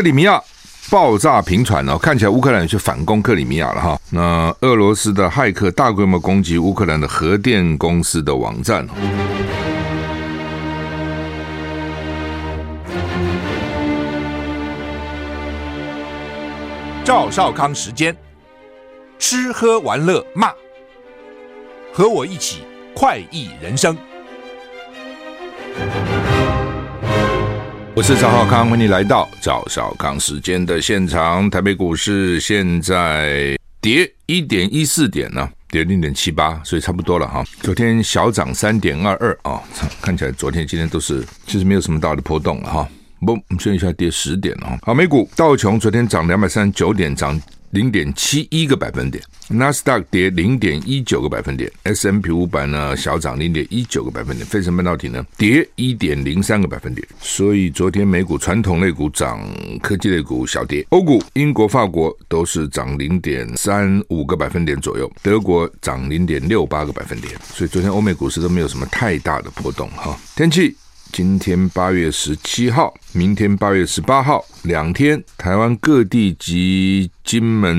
克里米亚爆炸频传哦，看起来乌克兰去反攻克里米亚了哈。那俄罗斯的骇客大规模攻击乌克兰的核电公司的网站。赵少康时间，吃喝玩乐骂，和我一起快意人生。我是赵浩康，欢迎来到赵少康时间的现场。台北股市现在跌一点一四点呢，跌零点七八，所以差不多了哈。昨天小涨三点二二啊，看起来昨天今天都是其实没有什么大的波动了哈。不，我们现在跌十点了。好，美股道琼昨天涨两百三十九点，涨。零点七一个百分点，纳斯达克跌零点一九个百分点，S&P 五百呢小涨零点一九个百分点，费城半导体呢跌一点零三个百分点。所以昨天美股传统类股涨，科技类股小跌。欧股，英国、法国都是涨零点三五个百分点左右，德国涨零点六八个百分点。所以昨天欧美股市都没有什么太大的波动哈。天气。今天八月十七号，明天八月十八号，两天，台湾各地及金门、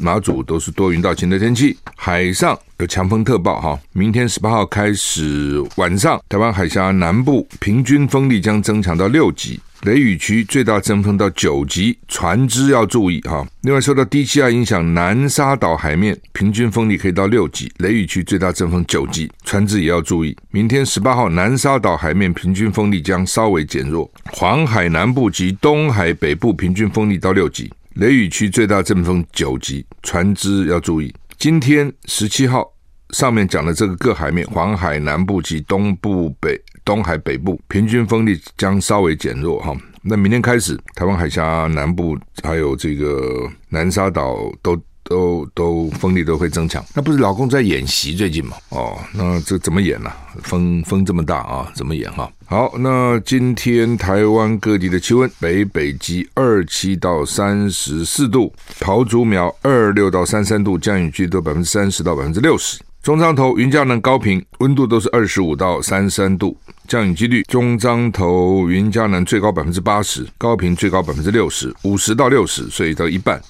马祖都是多云到晴的天气，海上有强风特报哈。明天十八号开始晚上，台湾海峡南部平均风力将增强到六级。雷雨区最大阵风到九级，船只要注意哈。另外，受到低气压影响，南沙岛海面平均风力可以到六级，雷雨区最大阵风九级，船只也要注意。明天十八号，南沙岛海面平均风力将稍微减弱，黄海南部及东海北部平均风力到六级，雷雨区最大阵风九级，船只要注意。今天十七号。上面讲的这个各海面，黄海南部及东部北、东海北部平均风力将稍微减弱哈。那明天开始，台湾海峡南部还有这个南沙岛都都都风力都会增强。那不是老公在演习最近吗？哦，那这怎么演呢、啊？风风这么大啊，怎么演哈？好，那今天台湾各地的气温，北北基二七到三十四度，桃竹苗二六到三三度，降雨区都百分之三十到百分之六十。中彰投、云嘉南、高频温度都是二十五到三三度，降雨几率中彰投、云嘉南最高百分之八十，高屏最高百分之六十，五十到六十，所以到一半，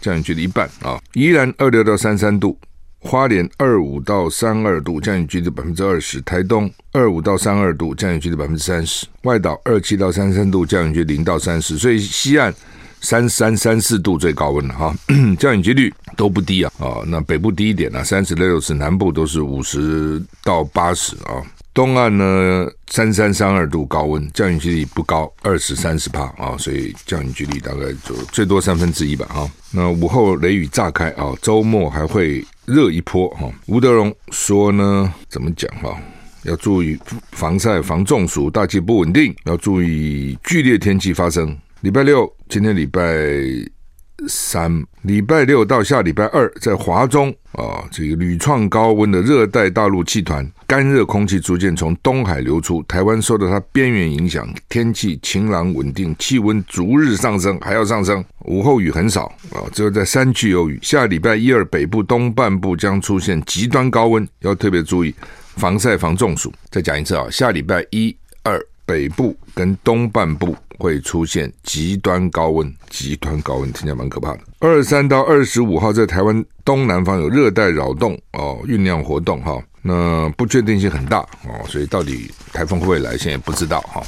降雨几率一半啊。宜兰二六到三三度，花莲二五到三二度，降雨几率百分之二十，台东二五到三二度，降雨几率百分之三十，外岛二七到三三度，降雨几率零到三十，所以西岸。三三三四度最高温了哈，降雨几率都不低啊，哦，那北部低一点呢，三十六十，南部都是五十到八十啊，东岸呢三三三二度高温，降雨几率不高，二十三十帕啊，所以降雨几率大概就最多三分之一吧啊，那午后雷雨炸开啊，周末还会热一波哈。吴德荣说呢，怎么讲哈？要注意防晒防中暑，大气不稳定，要注意剧烈天气发生。礼拜六，今天礼拜三，礼拜六到下礼拜二，在华中啊，这个屡创高温的热带大陆气团，干热空气逐渐从东海流出，台湾受到它边缘影响，天气晴朗稳定，气温逐日上升，还要上升。午后雨很少啊，只有在山区有雨。下礼拜一二，北部东半部将出现极端高温，要特别注意防晒防中暑。再讲一次啊，下礼拜一二，北部跟东半部。会出现极端高温，极端高温听起来蛮可怕的。二三到二十五号，在台湾东南方有热带扰动哦，酝酿活动哈，那不确定性很大哦，所以到底台风会不会来，现在不知道哈，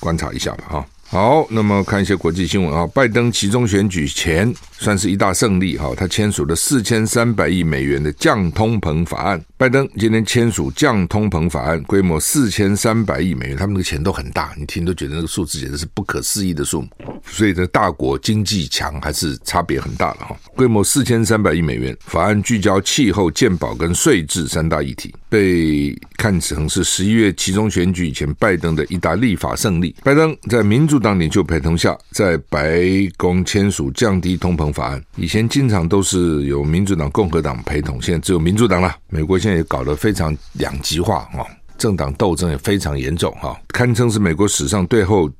观察一下吧哈。好，那么看一些国际新闻啊，拜登其中选举前算是一大胜利哈，他签署了四千三百亿美元的降通膨法案。拜登今天签署降通膨法案，规模四千三百亿美元，他们那个钱都很大，你听都觉得那个数字简直是不可思议的数目。所以，这大国经济强还是差别很大的哈。规模四千三百亿美元，法案聚焦气候、健保跟税制三大议题，被看成是十一月其中选举以前拜登的一大立法胜利。拜登在民主党领袖陪同下，在白宫签署降低通膨法案。以前经常都是有民主党、共和党陪同，现在只有民主党了。美国现在也搞得非常两极化啊，政党斗争也非常严重哈，堪称是美国史上最后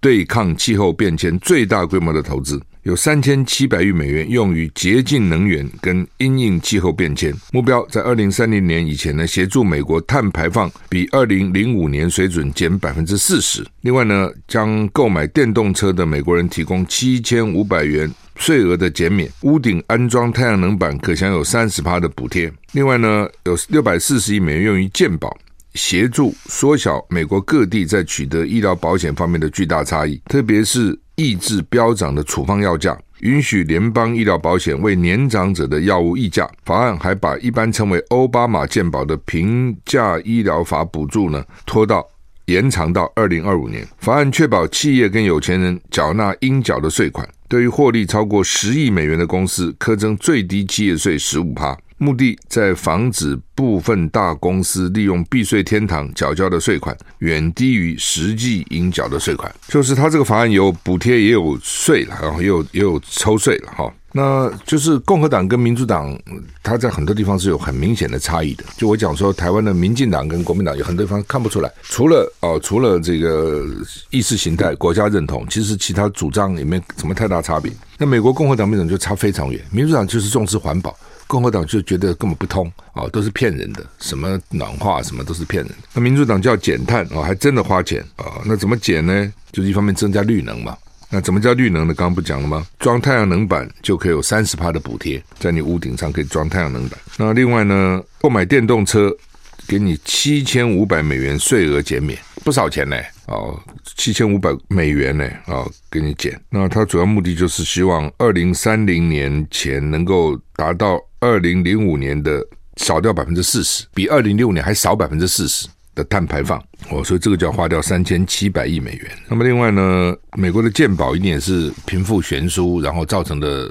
对抗气候变迁最大规模的投资。有三千七百亿美元用于洁净能源跟因应气候变迁，目标在二零三零年以前呢，协助美国碳排放比二零零五年水准减百分之四十。另外呢，将购买电动车的美国人提供七千五百元税额的减免，屋顶安装太阳能板可享有三十趴的补贴。另外呢，有六百四十亿美元用于健保，协助缩小美国各地在取得医疗保险方面的巨大差异，特别是。抑制飙涨的处方药价，允许联邦医疗保险为年长者的药物溢价。法案还把一般称为欧巴马健保的平价医疗法补助呢，拖到延长到二零二五年。法案确保企业跟有钱人缴纳应缴的税款，对于获利超过十亿美元的公司，苛征最低企业税十五趴。目的在防止部分大公司利用避税天堂缴交的税款远低于实际应缴的税款，就是他这个法案有补贴也有税了，然后也有也有抽税了哈。那就是共和党跟民主党，他在很多地方是有很明显的差异的。就我讲说，台湾的民进党跟国民党有很多地方看不出来，除了哦，除了这个意识形态、国家认同，其实其他主张也没什么太大差别。那美国共和党、民主党就差非常远，民主党就是重视环保。共和党就觉得根本不通啊，都是骗人的，什么暖化什么都是骗人的。那民主党叫减碳啊，还真的花钱啊。那怎么减呢？就是一方面增加绿能嘛。那怎么叫绿能呢？刚刚不讲了吗？装太阳能板就可以有三十趴的补贴，在你屋顶上可以装太阳能板。那另外呢，购买电动车给你七千五百美元税额减免，不少钱呢。哦，七千五百美元呢，啊，给你减。那它主要目的就是希望二零三零年前能够达到。二零零五年的少掉百分之四十，比二零零五年还少百分之四十的碳排放哦，所以这个就要花掉三千七百亿美元。那么另外呢，美国的健保一定也是贫富悬殊，然后造成的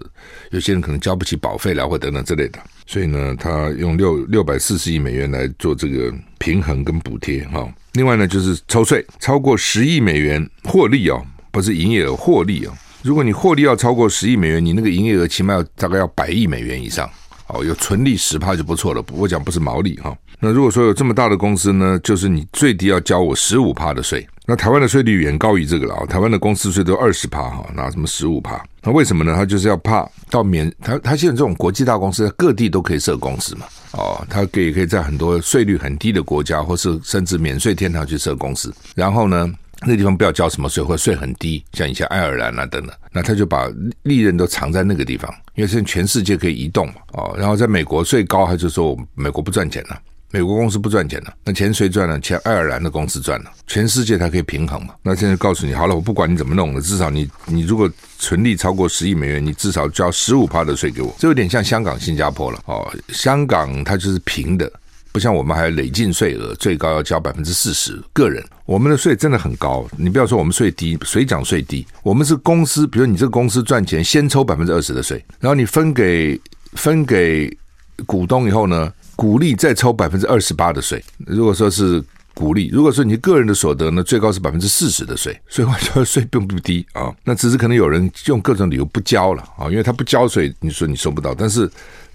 有些人可能交不起保费啦，或等等之类的，所以呢，他用六六百四十亿美元来做这个平衡跟补贴哈。另外呢，就是抽税，超过十亿美元获利哦，不是营业额获利哦。如果你获利要超过十亿美元，你那个营业额起码要大概要百亿美元以上。哦，有纯利十趴就不错了。我讲不是毛利哈。那如果说有这么大的公司呢，就是你最低要交我十五趴的税。那台湾的税率远高于这个了啊。台湾的公司税都二十趴哈，拿什么十五趴？那为什么呢？他就是要怕到免他他现在这种国际大公司，在各地都可以设公司嘛。哦，他可以可以在很多税率很低的国家，或是甚至免税天堂去设公司。然后呢，那地方不要交什么税，或税很低，像以前爱尔兰啊等等，那他就把利润都藏在那个地方，因为现在全世界可以移动嘛，哦，然后在美国最高，他就说美国不赚钱了，美国公司不赚钱了，那钱谁赚了？钱爱尔兰的公司赚了，全世界它可以平衡嘛？那现在告诉你，好了，我不管你怎么弄的，至少你你如果纯利超过十亿美元，你至少交十五趴的税给我，这有点像香港、新加坡了，哦，香港它就是平的。不像我们还累进税额，最高要交百分之四十。个人，我们的税真的很高。你不要说我们税低，谁讲税低？我们是公司，比如你这个公司赚钱，先抽百分之二十的税，然后你分给分给股东以后呢，股利再抽百分之二十八的税。如果说是股利，如果说你个人的所得呢，最高是百分之四十的税。所以我觉得税并不低啊。那只是可能有人用各种理由不交了啊，因为他不交税，你说你收不到，但是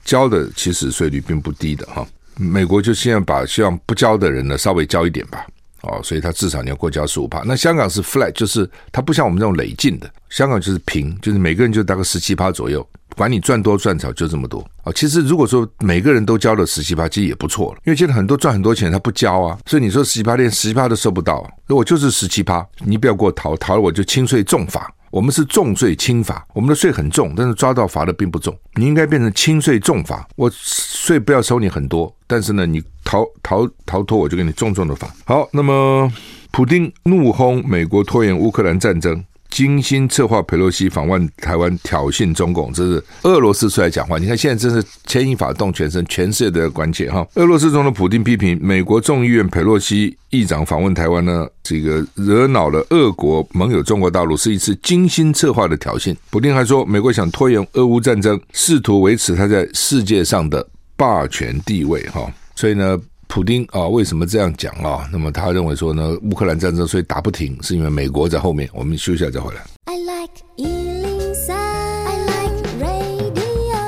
交的其实税率并不低的哈。美国就现在把希望不交的人呢稍微交一点吧，哦，所以他至少你要过交十五趴。那香港是 flat，就是它不像我们这种累进的，香港就是平，就是每个人就大概十七趴左右，管你赚多赚少就这么多。哦，其实如果说每个人都交了十七趴，其实也不错了，因为现在很多赚很多钱他不交啊，所以你说十七趴连十七趴都收不到，那我就是十七趴，你不要给我逃，逃了我就轻税重罚。我们是重税轻罚，我们的税很重，但是抓到罚的并不重。你应该变成轻税重罚，我税不要收你很多，但是呢，你逃逃逃脱，我就给你重重的罚。好，那么普丁怒轰美国拖延乌克兰战争。精心策划佩洛西访问台湾，挑衅中共，这是俄罗斯出来讲话。你看现在真是牵一发动全身，全世界都要关切哈。俄罗斯总统普丁批评美国众议院佩洛西议长访问台湾呢，这个惹恼了俄国盟友中国大陆，是一次精心策划的挑衅。普丁还说，美国想拖延俄乌战争，试图维持他在世界上的霸权地位哈。所以呢。普丁啊，为什么这样讲啊？那么他认为说呢，乌克兰战争所以打不停，是因为美国在后面。我们休息一下再回来。I like 103, I like radio。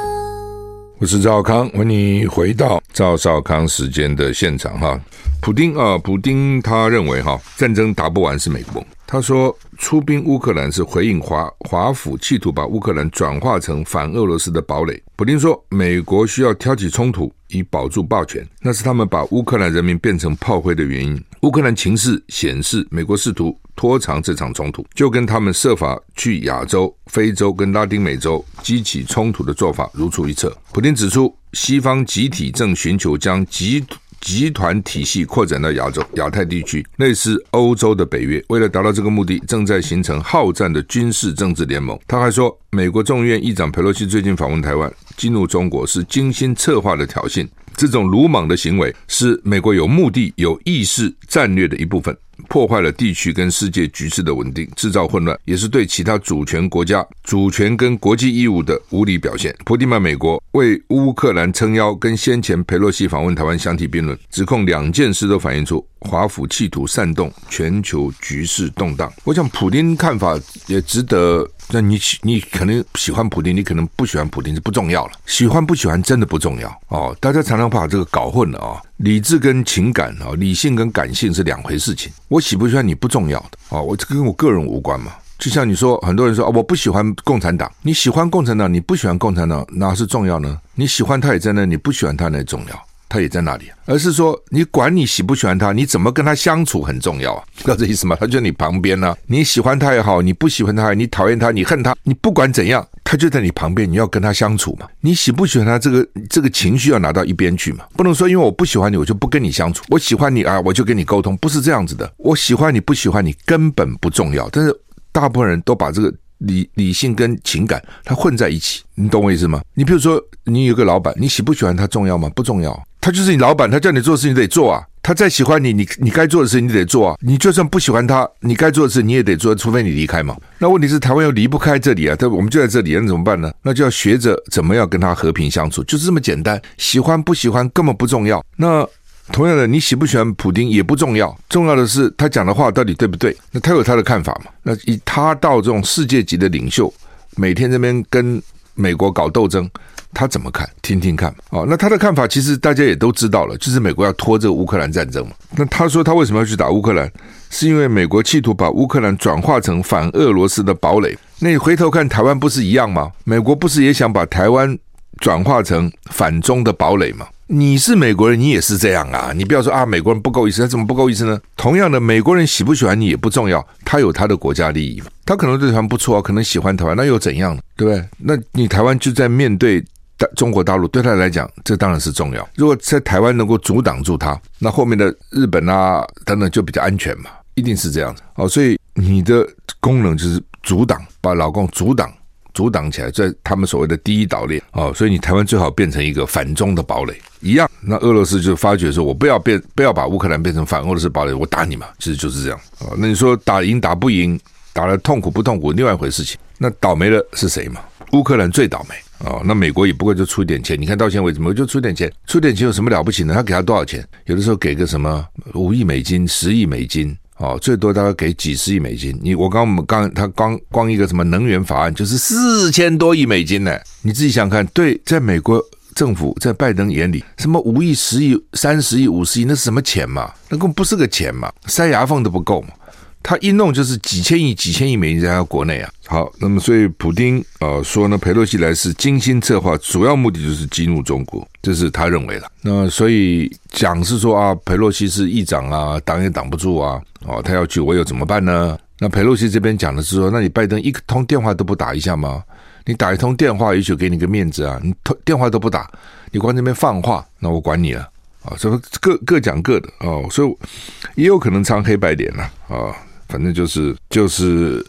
我是赵康，欢迎你回到赵少康时间的现场哈。普丁啊，普丁他认为哈，战争打不完是美国，他说，出兵乌克兰是回应华华府企图把乌克兰转化成反俄罗斯的堡垒。普丁说，美国需要挑起冲突以保住霸权，那是他们把乌克兰人民变成炮灰的原因。乌克兰情势显示，美国试图拖长这场冲突，就跟他们设法去亚洲、非洲跟拉丁美洲激起冲突的做法如出一辙。普丁指出，西方集体正寻求将集。集团体系扩展到亚洲、亚太地区，类似欧洲的北约。为了达到这个目的，正在形成好战的军事政治联盟。他还说，美国众议院议长佩洛西最近访问台湾，激怒中国是精心策划的挑衅。这种鲁莽的行为是美国有目的、有意识战略的一部分。破坏了地区跟世界局势的稳定，制造混乱，也是对其他主权国家主权跟国际义务的无理表现。普丁曼美国为乌克兰撑腰，跟先前佩洛西访问台湾相提并论，指控两件事都反映出华府企图煽动全球局势动荡。我想普丁看法也值得。那你喜你可能喜欢普丁，你可能不喜欢普丁，是不重要了。喜欢不喜欢真的不重要哦。大家常常把这个搞混了啊、哦，理智跟情感啊、哦，理性跟感性是两回事情。我喜不喜欢你不重要的啊、哦，我这跟我个人无关嘛。就像你说，很多人说啊、我不喜欢共产党，你喜欢共产党，你不喜欢共产党，哪是重要呢？你喜欢他也在那，你不喜欢他那重要。他也在那里，而是说你管你喜不喜欢他，你怎么跟他相处很重要啊，知道这意思吗？他就在你旁边呢、你喜欢他也好，你不喜欢他，你讨厌他，你恨他，你不管怎样，他就在你旁边，你要跟他相处嘛。你喜不喜欢他，这个这个情绪要拿到一边去嘛，不能说因为我不喜欢你，我就不跟你相处。我喜欢你啊，我就跟你沟通，不是这样子的。我喜欢你不喜欢你根本不重要，但是大部分人都把这个。理理性跟情感，它混在一起，你懂我意思吗？你比如说，你有个老板，你喜不喜欢他重要吗？不重要，他就是你老板，他叫你做事情你得做啊。他再喜欢你，你你该做的事你得做啊。你就算不喜欢他，你该做的事你也得做，除非你离开嘛。那问题是台湾又离不开这里啊，对，我们就在这里，那怎么办呢？那就要学着怎么样跟他和平相处，就是这么简单。喜欢不喜欢根本不重要。那。同样的，你喜不喜欢普丁也不重要，重要的是他讲的话到底对不对？那他有他的看法嘛？那以他到这种世界级的领袖，每天这边跟美国搞斗争，他怎么看？听听看哦。那他的看法其实大家也都知道了，就是美国要拖这个乌克兰战争嘛。那他说他为什么要去打乌克兰？是因为美国企图把乌克兰转化成反俄罗斯的堡垒。那你回头看台湾不是一样吗？美国不是也想把台湾转化成反中的堡垒吗？你是美国人，你也是这样啊！你不要说啊，美国人不够意思，他怎么不够意思呢？同样的，美国人喜不喜欢你也不重要，他有他的国家利益嘛。他可能对台湾不错，可能喜欢台湾，那又怎样呢？对不对？那你台湾就在面对大中国大陆，对他来讲，这当然是重要。如果在台湾能够阻挡住他，那后面的日本啊等等就比较安全嘛，一定是这样子哦。所以你的功能就是阻挡，把老共阻挡。阻挡起来，在他们所谓的第一岛链哦，所以你台湾最好变成一个反中的堡垒一样。那俄罗斯就发觉说，我不要变，不要把乌克兰变成反俄罗斯堡垒，我打你嘛，其实就是这样哦。那你说打赢打不赢，打了痛苦不痛苦，另外一回事情。那倒霉的是谁嘛？乌克兰最倒霉哦。那美国也不过就出一点钱，你看到现在为止，美国就出点钱，出点钱有什么了不起呢？他给他多少钱？有的时候给个什么五亿美金、十亿美金。哦，最多大概给几十亿美金。你我刚我们刚他光光一个什么能源法案就是四千多亿美金呢？你自己想看，对，在美国政府在拜登眼里，什么五亿、十亿、三十亿、五十亿，那是什么钱嘛？那根本不是个钱嘛，塞牙缝都不够嘛。他一弄就是几千亿、几千亿美金在他国内啊。好，那么所以普丁呃说呢，佩洛西来是精心策划，主要目的就是激怒中国，这是他认为的。那所以讲是说啊，佩洛西是议长啊，挡也挡不住啊。哦，他要去，我又怎么办呢？那佩洛西这边讲的是说，那你拜登一通电话都不打一下吗？你打一通电话，也许给你个面子啊。你通电话都不打，你光这边放话，那我管你了啊。所以各各讲各的哦，所以也有可能唱黑白脸了啊。反正就是就是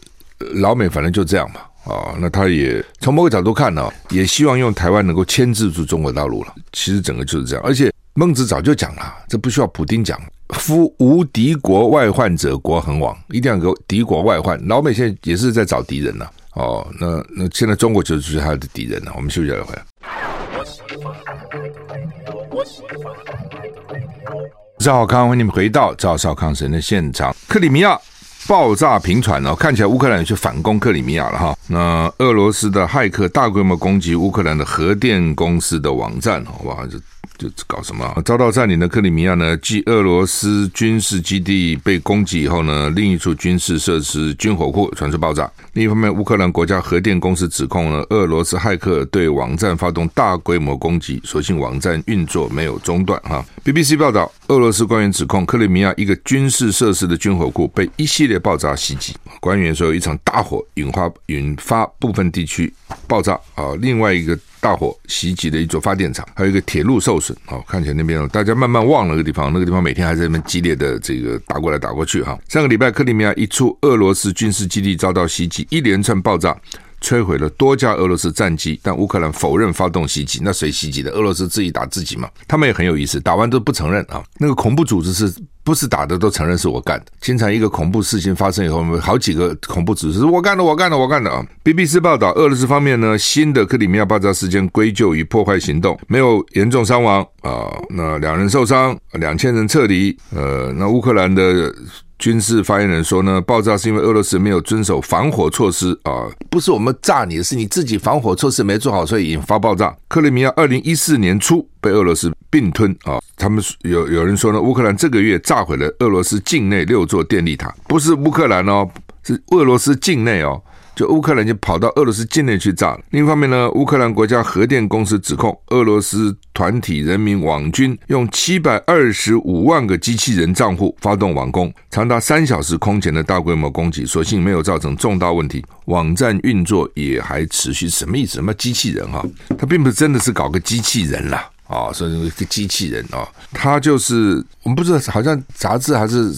老美，反正就这样嘛。啊，那他也从某个角度看呢，也希望用台湾能够牵制住中国大陆了。其实整个就是这样，而且孟子早就讲了，这不需要普丁讲。夫无敌国外患者，国恒亡。一定要有敌国外患。老美现在也是在找敌人呢。哦，那那现在中国就是他的敌人了。我们休息一会儿。赵少康，欢迎你们回到赵少康神的现场。克里米亚爆炸频传哦，看起来乌克兰有去反攻克里米亚了哈。那俄罗斯的骇客大规模攻击乌克兰的核电公司的网站，哇，这就搞什么、啊？遭到占领的克里米亚呢，继俄罗斯军事基地被攻击以后呢，另一处军事设施军火库传出爆炸。另一方面，乌克兰国家核电公司指控呢，俄罗斯骇客对网站发动大规模攻击，所幸网站运作没有中断。哈，BBC 报道，俄罗斯官员指控克里米亚一个军事设施的军火库被一系列爆炸袭击。官员说，有一场大火引发引发部分地区爆炸啊，另外一个。大火袭击了一座发电厂，还有一个铁路受损。哦，看起来那边大家慢慢忘了那个地方，那个地方每天还在那边激烈的这个打过来打过去。哈，上个礼拜克里米亚一处俄罗斯军事基地遭到袭击，一连串爆炸摧毁了多架俄罗斯战机，但乌克兰否认发动袭击。那谁袭击的？俄罗斯自己打自己嘛？他们也很有意思，打完都不承认啊。那个恐怖组织是。不是打的都承认是我干的。经常一个恐怖事情发生以后，好几个恐怖组织是我干的，我干的，我干的啊！BBC 报道，俄罗斯方面呢，新的克里米亚爆炸事件归咎于破坏行动，没有严重伤亡啊。那两人受伤，两千人撤离。呃，那乌克兰的。军事发言人说呢，爆炸是因为俄罗斯没有遵守防火措施啊，不是我们炸你，是你自己防火措施没做好，所以引发爆炸。克里米亚二零一四年初被俄罗斯并吞啊，他们有有人说呢，乌克兰这个月炸毁了俄罗斯境内六座电力塔，不是乌克兰哦，是俄罗斯境内哦。就乌克兰就跑到俄罗斯境内去炸了。另一方面呢，乌克兰国家核电公司指控俄罗斯团体人民网军用七百二十五万个机器人账户发动网攻，长达三小时空前的大规模攻击，所幸没有造成重大问题，网站运作也还持续。什么意思？什么机器人哈？他并不是真的是搞个机器人啦。啊所以一个机器人啊，他就是我们不知道，好像杂志还是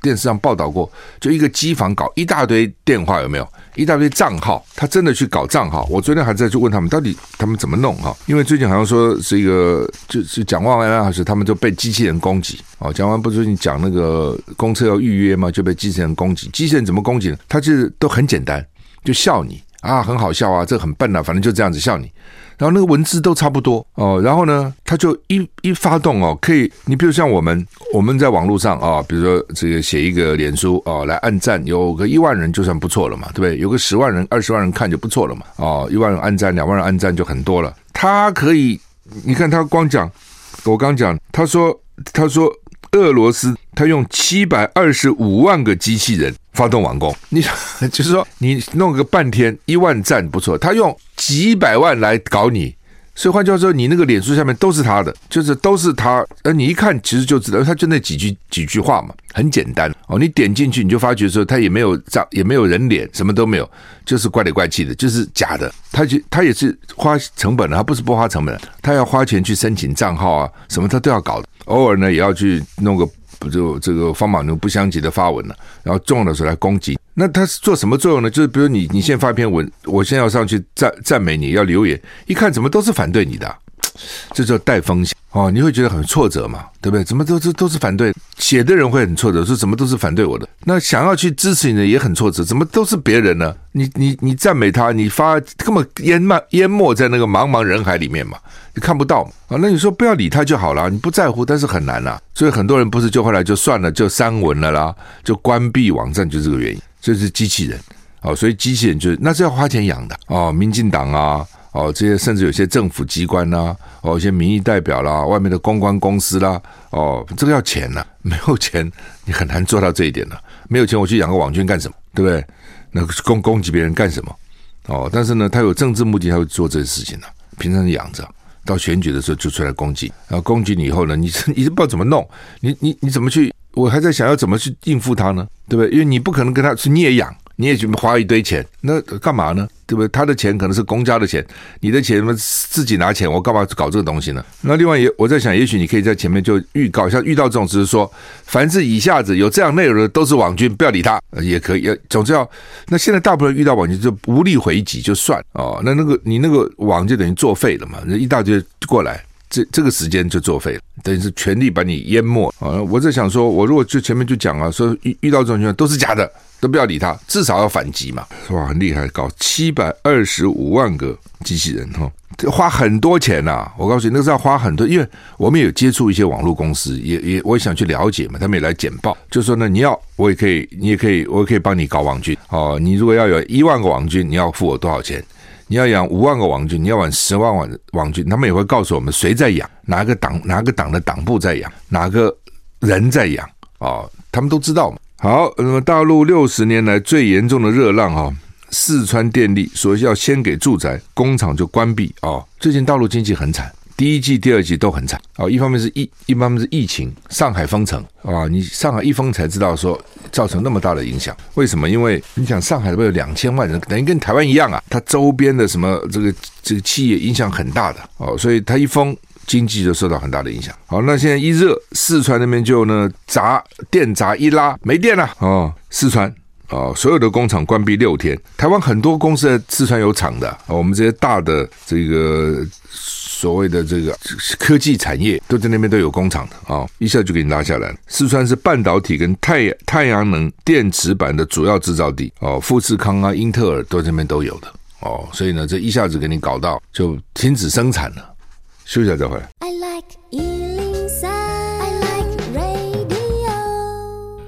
电视上报道过，就一个机房搞一大堆电话，有没有一大堆账号？他真的去搞账号。我昨天还在去问他们，到底他们怎么弄哈？因为最近好像说是一个，就是蒋万安老师他们就被机器人攻击哦。蒋万不是最近讲那个公车要预约吗？就被机器人攻击。机器人怎么攻击呢？他就是都很简单，就笑你啊，很好笑啊，这很笨啊，反正就这样子笑你。然后那个文字都差不多哦，然后呢，他就一一发动哦，可以，你比如像我们，我们在网络上啊，比如说这个写一个脸书哦，来按赞，有个一万人就算不错了嘛，对不对？有个十万人、二十万人看就不错了嘛，哦，一万人按赞，两万人按赞就很多了。他可以，你看他光讲，我刚讲，他说，他说俄罗斯他用七百二十五万个机器人。发动网攻，你 就是说你弄个半天一万赞不错，他用几百万来搞你，所以换句话说，你那个脸书下面都是他的，就是都是他，呃，你一看其实就知道，他就那几句几句话嘛，很简单哦。你点进去你就发觉说他也没有账，也没有人脸，什么都没有，就是怪里怪气的，就是假的。他就他也是花成本的，他不是不花成本，他要花钱去申请账号啊，什么他都要搞，偶尔呢也要去弄个。不就这个方马牛不相及的发文了，然后重要的时候来攻击，那他是做什么作用呢？就是比如你你先发一篇文，我先要上去赞赞美你，要留言，一看怎么都是反对你的，这叫带风向哦，你会觉得很挫折嘛，对不对？怎么都都都是反对，写的人会很挫折，说怎么都是反对我的，那想要去支持你的也很挫折，怎么都是别人呢？你你你赞美他，你发根本淹没淹没在那个茫茫人海里面嘛。你看不到啊？那你说不要理他就好了，你不在乎，但是很难呐。所以很多人不是就后来就算了，就删文了啦，就关闭网站，就这个原因。这是机器人哦，所以机器人就是那是要花钱养的哦。民进党啊，哦这些甚至有些政府机关呐，哦一些民意代表啦，外面的公关公司啦，哦这个要钱呐，没有钱你很难做到这一点的。没有钱我去养个网军干什么？对不对？那攻攻击别人干什么？哦，但是呢，他有政治目的，他会做这些事情的。平常是养着。到选举的时候就出来攻击，然后攻击你以后呢，你 你都不知道怎么弄，你你你怎么去？我还在想要怎么去应付他呢，对不对？因为你不可能跟他是你也养。你也准备花一堆钱，那干嘛呢？对不对？他的钱可能是公家的钱，你的钱自己拿钱，我干嘛搞这个东西呢？那另外也我在想，也许你可以在前面就预告，像遇到这种，只是说，凡是一下子有这样内容的都是网军，不要理他，也可以。总之要，那现在大部分遇到网军就无力回击，就算哦。那那个你那个网就等于作废了嘛，一大堆过来，这这个时间就作废了，等于是全力把你淹没啊！我在想说，我如果就前面就讲啊，说遇遇到这种情况都是假的。都不要理他，至少要反击嘛，是吧？很厉害，搞七百二十五万个机器人哈，花很多钱呐、我告诉你，那是要花很多，因为我们有接触一些网络公司，也也我也想去了解嘛，他们也来简报，就说呢，你要我也可以，你也可以，我也可以帮你搞网军哦。你如果要有一万个网军，你要付我多少钱？你要养五万个网军，你要养十万网网军，他们也会告诉我们谁在养，哪个党哪个党的党部在养，哪个人在养哦，他们都知道嘛。好，那么大陆六十年来最严重的热浪啊、哦，四川电力说要先给住宅，工厂就关闭哦。最近大陆经济很惨。第一季、第二季都很惨啊！一方面是疫，一方面是疫情，上海封城啊！你上海一封才知道说造成那么大的影响，为什么？因为你想上海不有两千万人，等于跟台湾一样啊！它周边的什么这个这个企业影响很大的哦，所以它一封，经济就受到很大的影响。好，那现在一热，四川那边就呢闸电闸一拉没电了哦，四川啊，所有的工厂关闭六天。台湾很多公司在四川有厂的，我们这些大的这个。所谓的这个科技产业都在那边都有工厂的啊、哦，一下就给你拉下来了。四川是半导体跟太太阳能电池板的主要制造地哦，富士康啊、英特尔都在那边都有的哦，所以呢，这一下子给你搞到就停止生产了。休息一下再回来。I like 103, I like radio。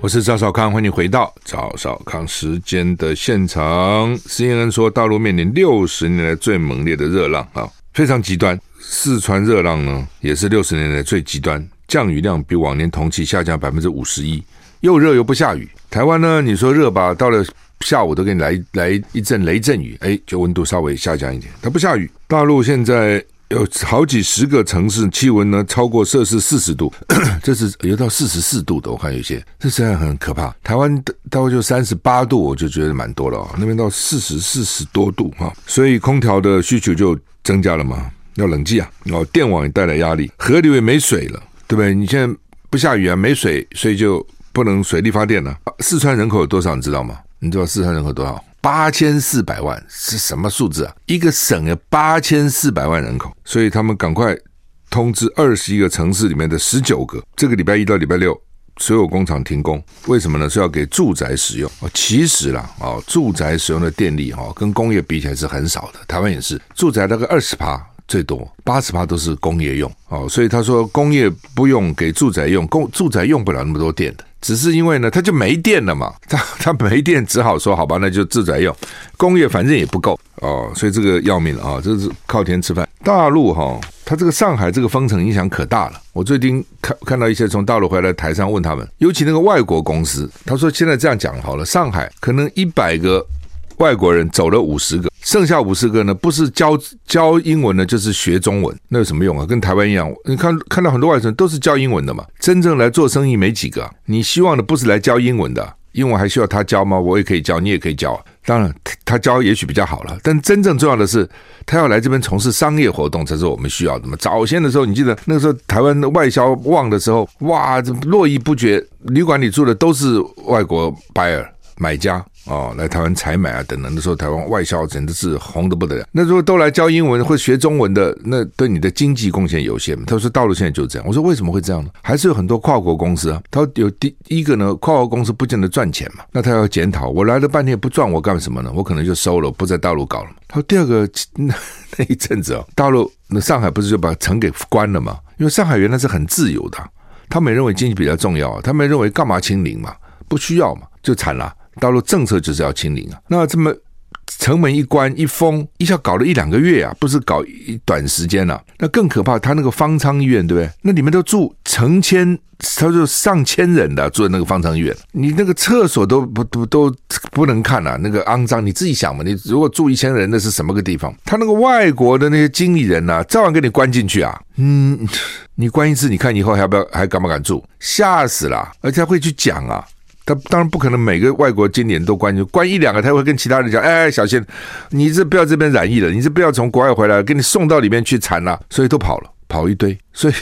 我是赵少康，欢迎回到赵少康时间的现场。CNN 说，大陆面临六十年来最猛烈的热浪啊、哦，非常极端。四川热浪呢，也是六十年来最极端，降雨量比往年同期下降百分之五十一，又热又不下雨。台湾呢，你说热吧，到了下午都给你来来一阵雷阵雨，哎，就温度稍微下降一点。它不下雨。大陆现在有好几十个城市气温呢超过摄氏四十度，这是有到四十四度的，我看有些，这实在很可怕。台湾大概就三十八度，我就觉得蛮多了啊，那边到四十四十多度哈，所以空调的需求就增加了嘛。要冷气啊！哦，电网也带来压力，河流也没水了，对不对？你现在不下雨啊，没水，所以就不能水力发电了。四川人口有多少？你知道吗？你知道四川人口多少？八千四百万是什么数字啊？一个省有八千四百万人口，所以他们赶快通知二十一个城市里面的十九个，这个礼拜一到礼拜六所有工厂停工。为什么呢？是要给住宅使用。哦，其实啦，哦，住宅使用的电力哈，跟工业比起来是很少的。台湾也是，住宅大概二十趴。最多八十趴都是工业用哦，所以他说工业不用给住宅用，工住宅用不了那么多电的，只是因为呢，他就没电了嘛，他他没电，只好说好吧，那就住宅用，工业反正也不够哦，所以这个要命了啊，这是靠天吃饭。大陆哈，他这个上海这个封城影响可大了，我最近看看到一些从大陆回来台商问他们，尤其那个外国公司，他说现在这样讲好了，上海可能一百个。外国人走了五十个，剩下五十个呢？不是教教英文的，就是学中文，那有什么用啊？跟台湾一样，你看看到很多外省都是教英文的嘛。真正来做生意没几个。你希望的不是来教英文的，英文还需要他教吗？我也可以教，你也可以教。当然，他教也许比较好了，但真正重要的是，他要来这边从事商业活动才是我们需要的嘛。早先的时候，你记得那个时候台湾的外销旺的时候，哇，这络绎不绝，旅馆里住的都是外国 buyer 买家。哦，来台湾采买啊，等等那时候，台湾外销真的是红的不得了。那如果都来教英文或学中文的，那对你的经济贡献有限。他说，大陆现在就这样。我说，为什么会这样呢？还是有很多跨国公司啊。他说有第一个呢，跨国公司不见得赚钱嘛，那他要检讨。我来了半天不赚，我干什么呢？我可能就收了，不在大陆搞了。他说第二个那那一阵子啊，大陆那上海不是就把城给关了嘛？因为上海原来是很自由的，他们认为经济比较重要，他们认为干嘛清零嘛？不需要嘛，就惨了。大陆政策就是要清零啊，那这么城门一关一封，一下搞了一两个月啊，不是搞一短时间啊。那更可怕，他那个方舱医院，对不对？那里面都住成千，他就上千人的住在那个方舱医院，你那个厕所都不都都不能看啊，那个肮脏，你自己想嘛，你如果住一千人，那是什么个地方？他那个外国的那些经理人呐、啊，照样给你关进去啊，嗯，你关一次，你看以后还要不要还敢不敢住？吓死了，而且还会去讲啊。他当然不可能每个外国经理人都关，心关一两个，他会跟其他人讲：“哎，小心，你这不要这边染疫了，你这不要从国外回来，给你送到里面去惨了。”所以都跑了，跑一堆。所以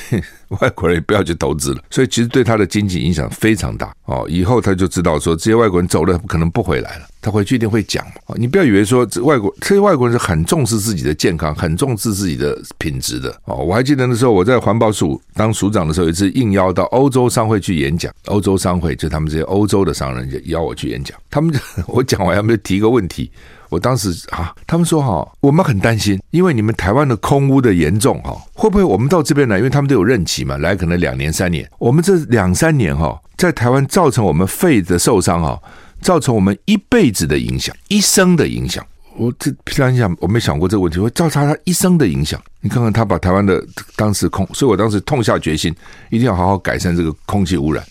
外国人也不要去投资了。所以其实对他的经济影响非常大哦。以后他就知道说，这些外国人走了，可能不回来了。他回去一定会讲。你不要以为说这外国这些外国人是很重视自己的健康，很重视自己的品质的哦。我还记得那时候我在环保署当署长的时候，有一次应邀到欧洲商会去演讲。欧洲商会就他们这些欧洲的商人就邀我去演讲。他们 我讲完，他们就提一个问题。我当时啊，他们说哈，我们很担心，因为你们台湾的空污的严重哈，会不会我们到这边来？因为他们都有任期嘛，来可能两年三年，我们这两三年哈，在台湾造成我们肺的受伤哈，造成我们一辈子的影响，一生的影响。我这平常想，我没想过这个问题会造成他一生的影响。你看看他把台湾的当时空，所以我当时痛下决心，一定要好好改善这个空气污染。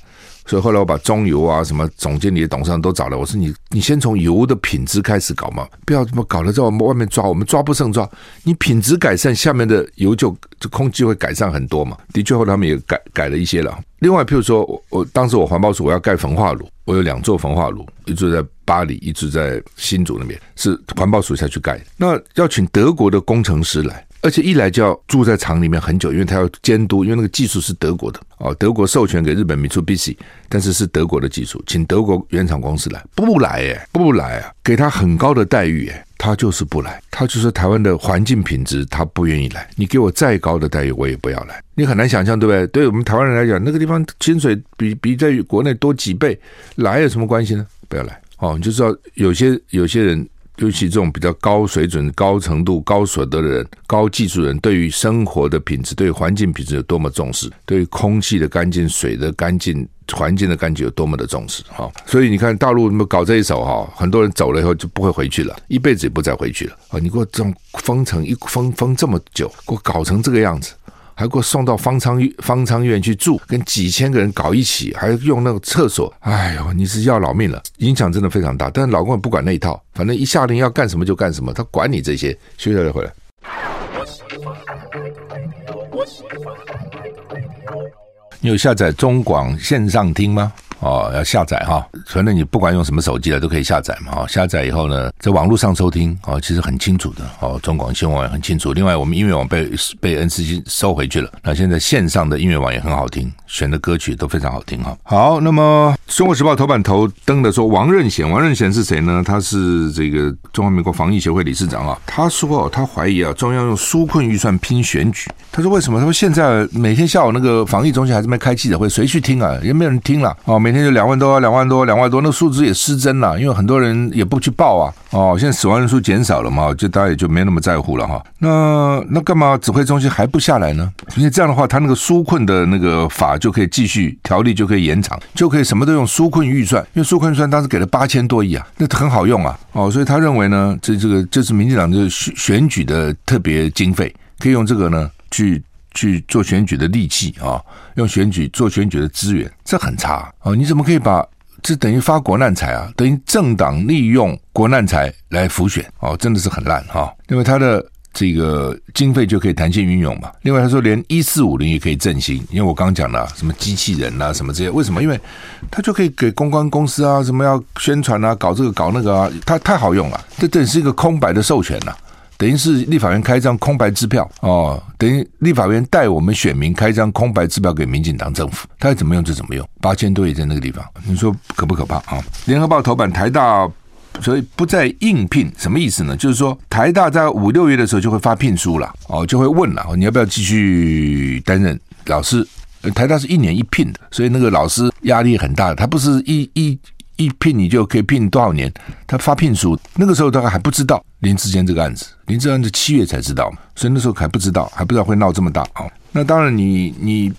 所以后来我把中油啊、什么总经理、董事长都找来，我说你你先从油的品质开始搞嘛，不要这么搞了，在我们外面抓，我们抓不胜抓。你品质改善，下面的油就就空气会改善很多嘛。的确，后来他们也改改了一些了。另外，譬如说我我当时我环保署我要盖焚化炉，我有两座焚化炉，一座在巴黎，一座在新竹那边，是环保署下去盖。那要请德国的工程师来。而且一来就要住在厂里面很久，因为他要监督，因为那个技术是德国的哦，德国授权给日本米出 BC，但是是德国的技术，请德国原厂公司来，不来哎，不来啊，给他很高的待遇哎，他就是不来，他就说台湾的环境品质他不愿意来，你给我再高的待遇我也不要来，你很难想象对不对？对我们台湾人来讲，那个地方薪水比比在国内多几倍，来有什么关系呢？不要来哦，你就知道有些有些人。尤其这种比较高水准、高程度、高所得的人、高技术人，对于生活的品质、对环境品质有多么重视，对于空气的干净、水的干净、环境的干净有多么的重视哈。所以你看大陆那么搞这一手哈，很多人走了以后就不会回去了，一辈子也不再回去了啊！你给我这种封城一封封这么久，给我搞成这个样子。还给我送到方舱方舱医院去住，跟几千个人搞一起，还用那个厕所，哎呦，你是要老命了，影响真的非常大。但是老公也不管那一套，反正一下令要干什么就干什么，他管你这些。休息再回来。你有下载中广线上听吗？哦，要下载哈，反正你不管用什么手机了，都可以下载嘛。哦，下载以后呢，在网络上收听哦，其实很清楚的哦。中广新闻网也很清楚。另外，我们音乐网被被 NCC 收回去了，那现在线上的音乐网也很好听，选的歌曲都非常好听哈。好，那么《中国时报》头版头登的说，王任贤，王任贤是谁呢？他是这个中华民国防疫协会理事长啊。他说，他怀疑啊，中央用纾困预算拼选举。他说为什么？他说现在每天下午那个防疫中心还是没开记者会，谁去听啊？也没有人听了哦，每。天就两万多，两万多，两万多，那数字也失真了，因为很多人也不去报啊。哦，现在死亡人数减少了嘛，就大家也就没那么在乎了哈。那那干嘛指挥中心还不下来呢？因为这样的话，他那个纾困的那个法就可以继续，条例就可以延长，就可以什么都用纾困预算，因为纾困预算当时给了八千多亿啊，那很好用啊。哦，所以他认为呢，这这个这是民进党的选选举的特别经费，可以用这个呢去。去做选举的利器啊，用选举做选举的资源，这很差哦。你怎么可以把这等于发国难财啊？等于政党利用国难财来浮选哦，真的是很烂哈。因为他的这个经费就可以弹性运用嘛。另外他说连一四五零也可以振兴，因为我刚刚讲了什么机器人啊什么这些，为什么？因为他就可以给公关公司啊什么要宣传啊，搞这个搞那个啊，他太好用了，这等于是一个空白的授权呐。等于是立法院开一张空白支票哦，等于立法院代我们选民开一张空白支票给民进党政府，他要怎么用就怎么用，八千多也在那个地方，你说可不可怕啊？联合报头版台大，所以不再应聘，什么意思呢？就是说台大在五六月的时候就会发聘书了哦，就会问了，你要不要继续担任老师？台大是一年一聘的，所以那个老师压力很大，他不是一一。一聘你就可以聘多少年？他发聘书，那个时候大概还不知道林志坚这个案子，林志坚是七月才知道，所以那时候还不知道，还不知道会闹这么大啊。那当然你，你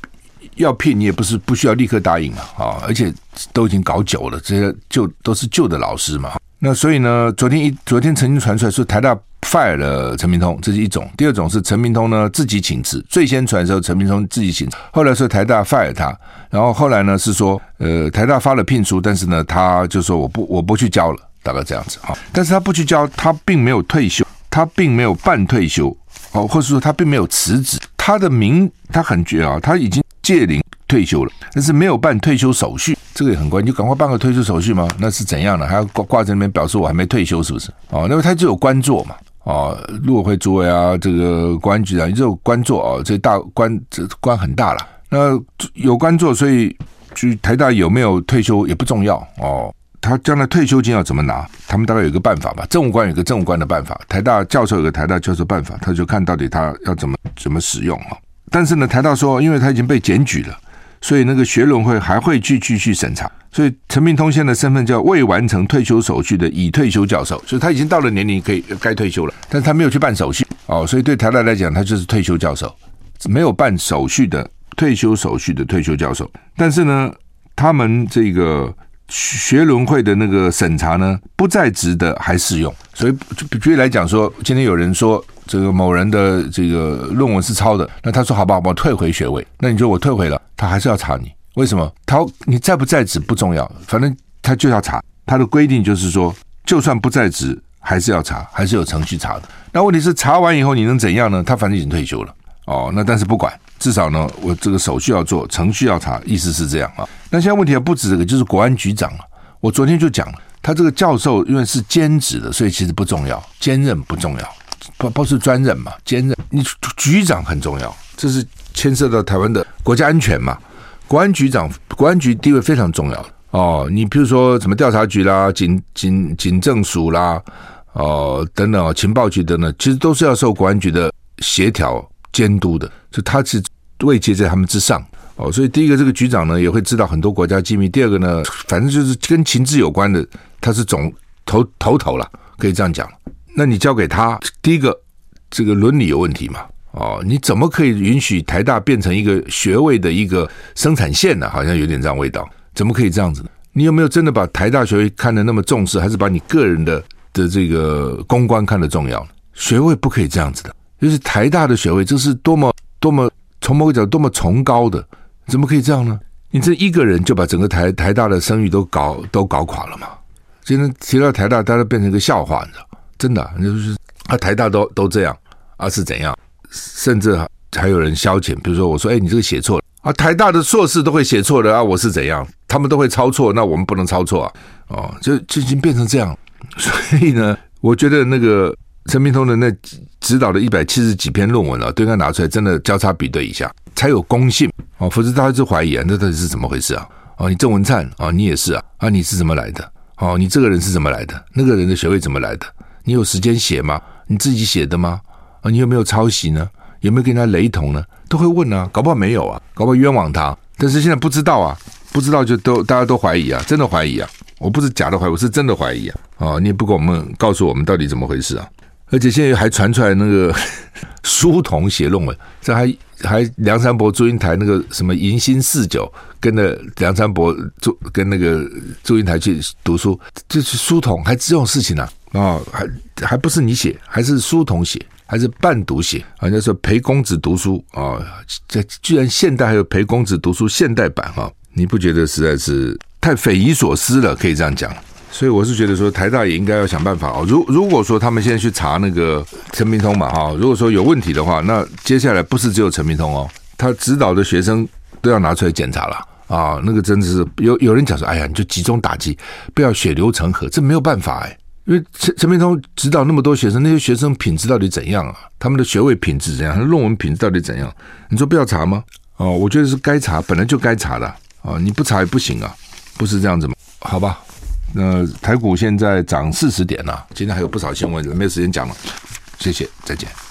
要聘，你也不是不需要立刻答应嘛啊，而且都已经搞久了，这些旧都是旧的老师嘛。那所以呢，昨天一昨天曾经传出来说台大 fire 了陈明通，这是一种；第二种是陈明通呢自己请辞。最先传的时候，陈明通自己请辞，后来说台大 fire 他，然后后来呢是说，呃，台大发了聘书，但是呢他就说我不我不去教了，大概这样子哈。但是他不去教，他并没有退休，他并没有半退休，哦，或者说他并没有辞职，他的名他很绝啊，他已经届龄退休了，但是没有办退休手续。这个也很关键，你就赶快办个退休手续吗？那是怎样的？还要挂挂在那边表示我还没退休，是不是？哦，那么他就有官做嘛，哦，陆委会主委啊，这个公安局啊，你就有官做哦，这大官这官很大了。那有官做，所以去台大有没有退休也不重要哦。他将来退休金要怎么拿？他们大概有个办法吧。政务官有个政务官的办法，台大教授有个台大教授办法，他就看到底他要怎么怎么使用啊。但是呢，台大说，因为他已经被检举了。所以那个学伦会还会继续审查，所以陈明通现在的身份叫未完成退休手续的已退休教授，所以他已经到了年龄可以该退休了，但是他没有去办手续哦，所以对台大来讲，他就是退休教授，没有办手续的退休手续的退休教授。但是呢，他们这个学伦会的那个审查呢，不在职的还适用。所以举例来讲说，今天有人说这个某人的这个论文是抄的，那他说好吧，我退回学位。那你说我退回了，他还是要查你，为什么？他你在不在职不重要，反正他就要查。他的规定就是说，就算不在职，还是要查，还是有程序查的。那问题是查完以后你能怎样呢？他反正已经退休了哦。那但是不管。至少呢，我这个手续要做，程序要查，意思是这样啊。那现在问题还不止这个，就是国安局长啊。我昨天就讲了，他这个教授因为是兼职的，所以其实不重要，兼任不重要，不不是专任嘛，兼任。你局长很重要，这是牵涉到台湾的国家安全嘛。国安局长，国安局地位非常重要哦。你比如说什么调查局啦、警警警政署啦、哦等等情报局等等，其实都是要受国安局的协调。监督的，就他是位阶在他们之上哦，所以第一个这个局长呢也会知道很多国家机密，第二个呢，反正就是跟情治有关的，他是总头头头了，可以这样讲。那你交给他，第一个这个伦理有问题嘛？哦，你怎么可以允许台大变成一个学位的一个生产线呢？好像有点这样味道，怎么可以这样子呢？你有没有真的把台大学位看得那么重视，还是把你个人的的这个公关看得重要？学位不可以这样子的。就是台大的学位，这是多么多么从某个角度多么崇高的，怎么可以这样呢？你这一个人就把整个台台大的声誉都搞都搞垮了嘛？今天提到台大，大家变成一个笑话，你知道？真的，就是啊，台大都都这样啊，是怎样？甚至还有人消遣，比如说我说，哎，你这个写错了啊，台大的硕士都会写错的啊，我是怎样？他们都会抄错，那我们不能抄错啊？哦，就就已经变成这样，所以呢，我觉得那个。陈明通的那指导的一百七十几篇论文啊，都应该拿出来，真的交叉比对一下，才有公信哦。否则大家就怀疑啊，那到底是怎么回事啊？哦，你郑文灿啊，你也是啊啊，你是怎么来的？哦，你这个人是怎么来的？那个人的学位怎么来的？你有时间写吗？你自己写的吗？啊，你有没有抄袭呢？有没有跟他雷同呢？都会问啊，搞不好没有啊，搞不好冤枉他。但是现在不知道啊，不知道就都大家都怀疑啊，真的怀疑啊。我不是假的怀疑，我是真的怀疑啊。啊，你也不给我们告诉我们到底怎么回事啊？而且现在还传出来那个 书童写论文，这还还梁山伯祝英台那个什么迎新四九，跟着梁山伯祝跟那个祝英台去读书，这是书童还这种事情呢？啊？还还不是你写，还是书童写，还是伴读写？人家说陪公子读书啊，这，居然现代还有陪公子读书现代版哈，哦？你不觉得实在是太匪夷所思了？可以这样讲。所以我是觉得说，台大也应该要想办法哦。如如果说他们现在去查那个陈明通嘛，哈，如果说有问题的话，那接下来不是只有陈明通哦，他指导的学生都要拿出来检查了啊。那个真的是有有人讲说，哎呀，你就集中打击，不要血流成河，这没有办法哎。因为陈陈明通指导那么多学生，那些学生品质到底怎样啊？他们的学位品质怎样？他论文品质到底怎样？你说不要查吗？哦，我觉得是该查，本来就该查的啊，你不查也不行啊，不是这样子吗？好吧。那台股现在涨四十点了，今天还有不少新闻，没有时间讲了，谢谢，再见。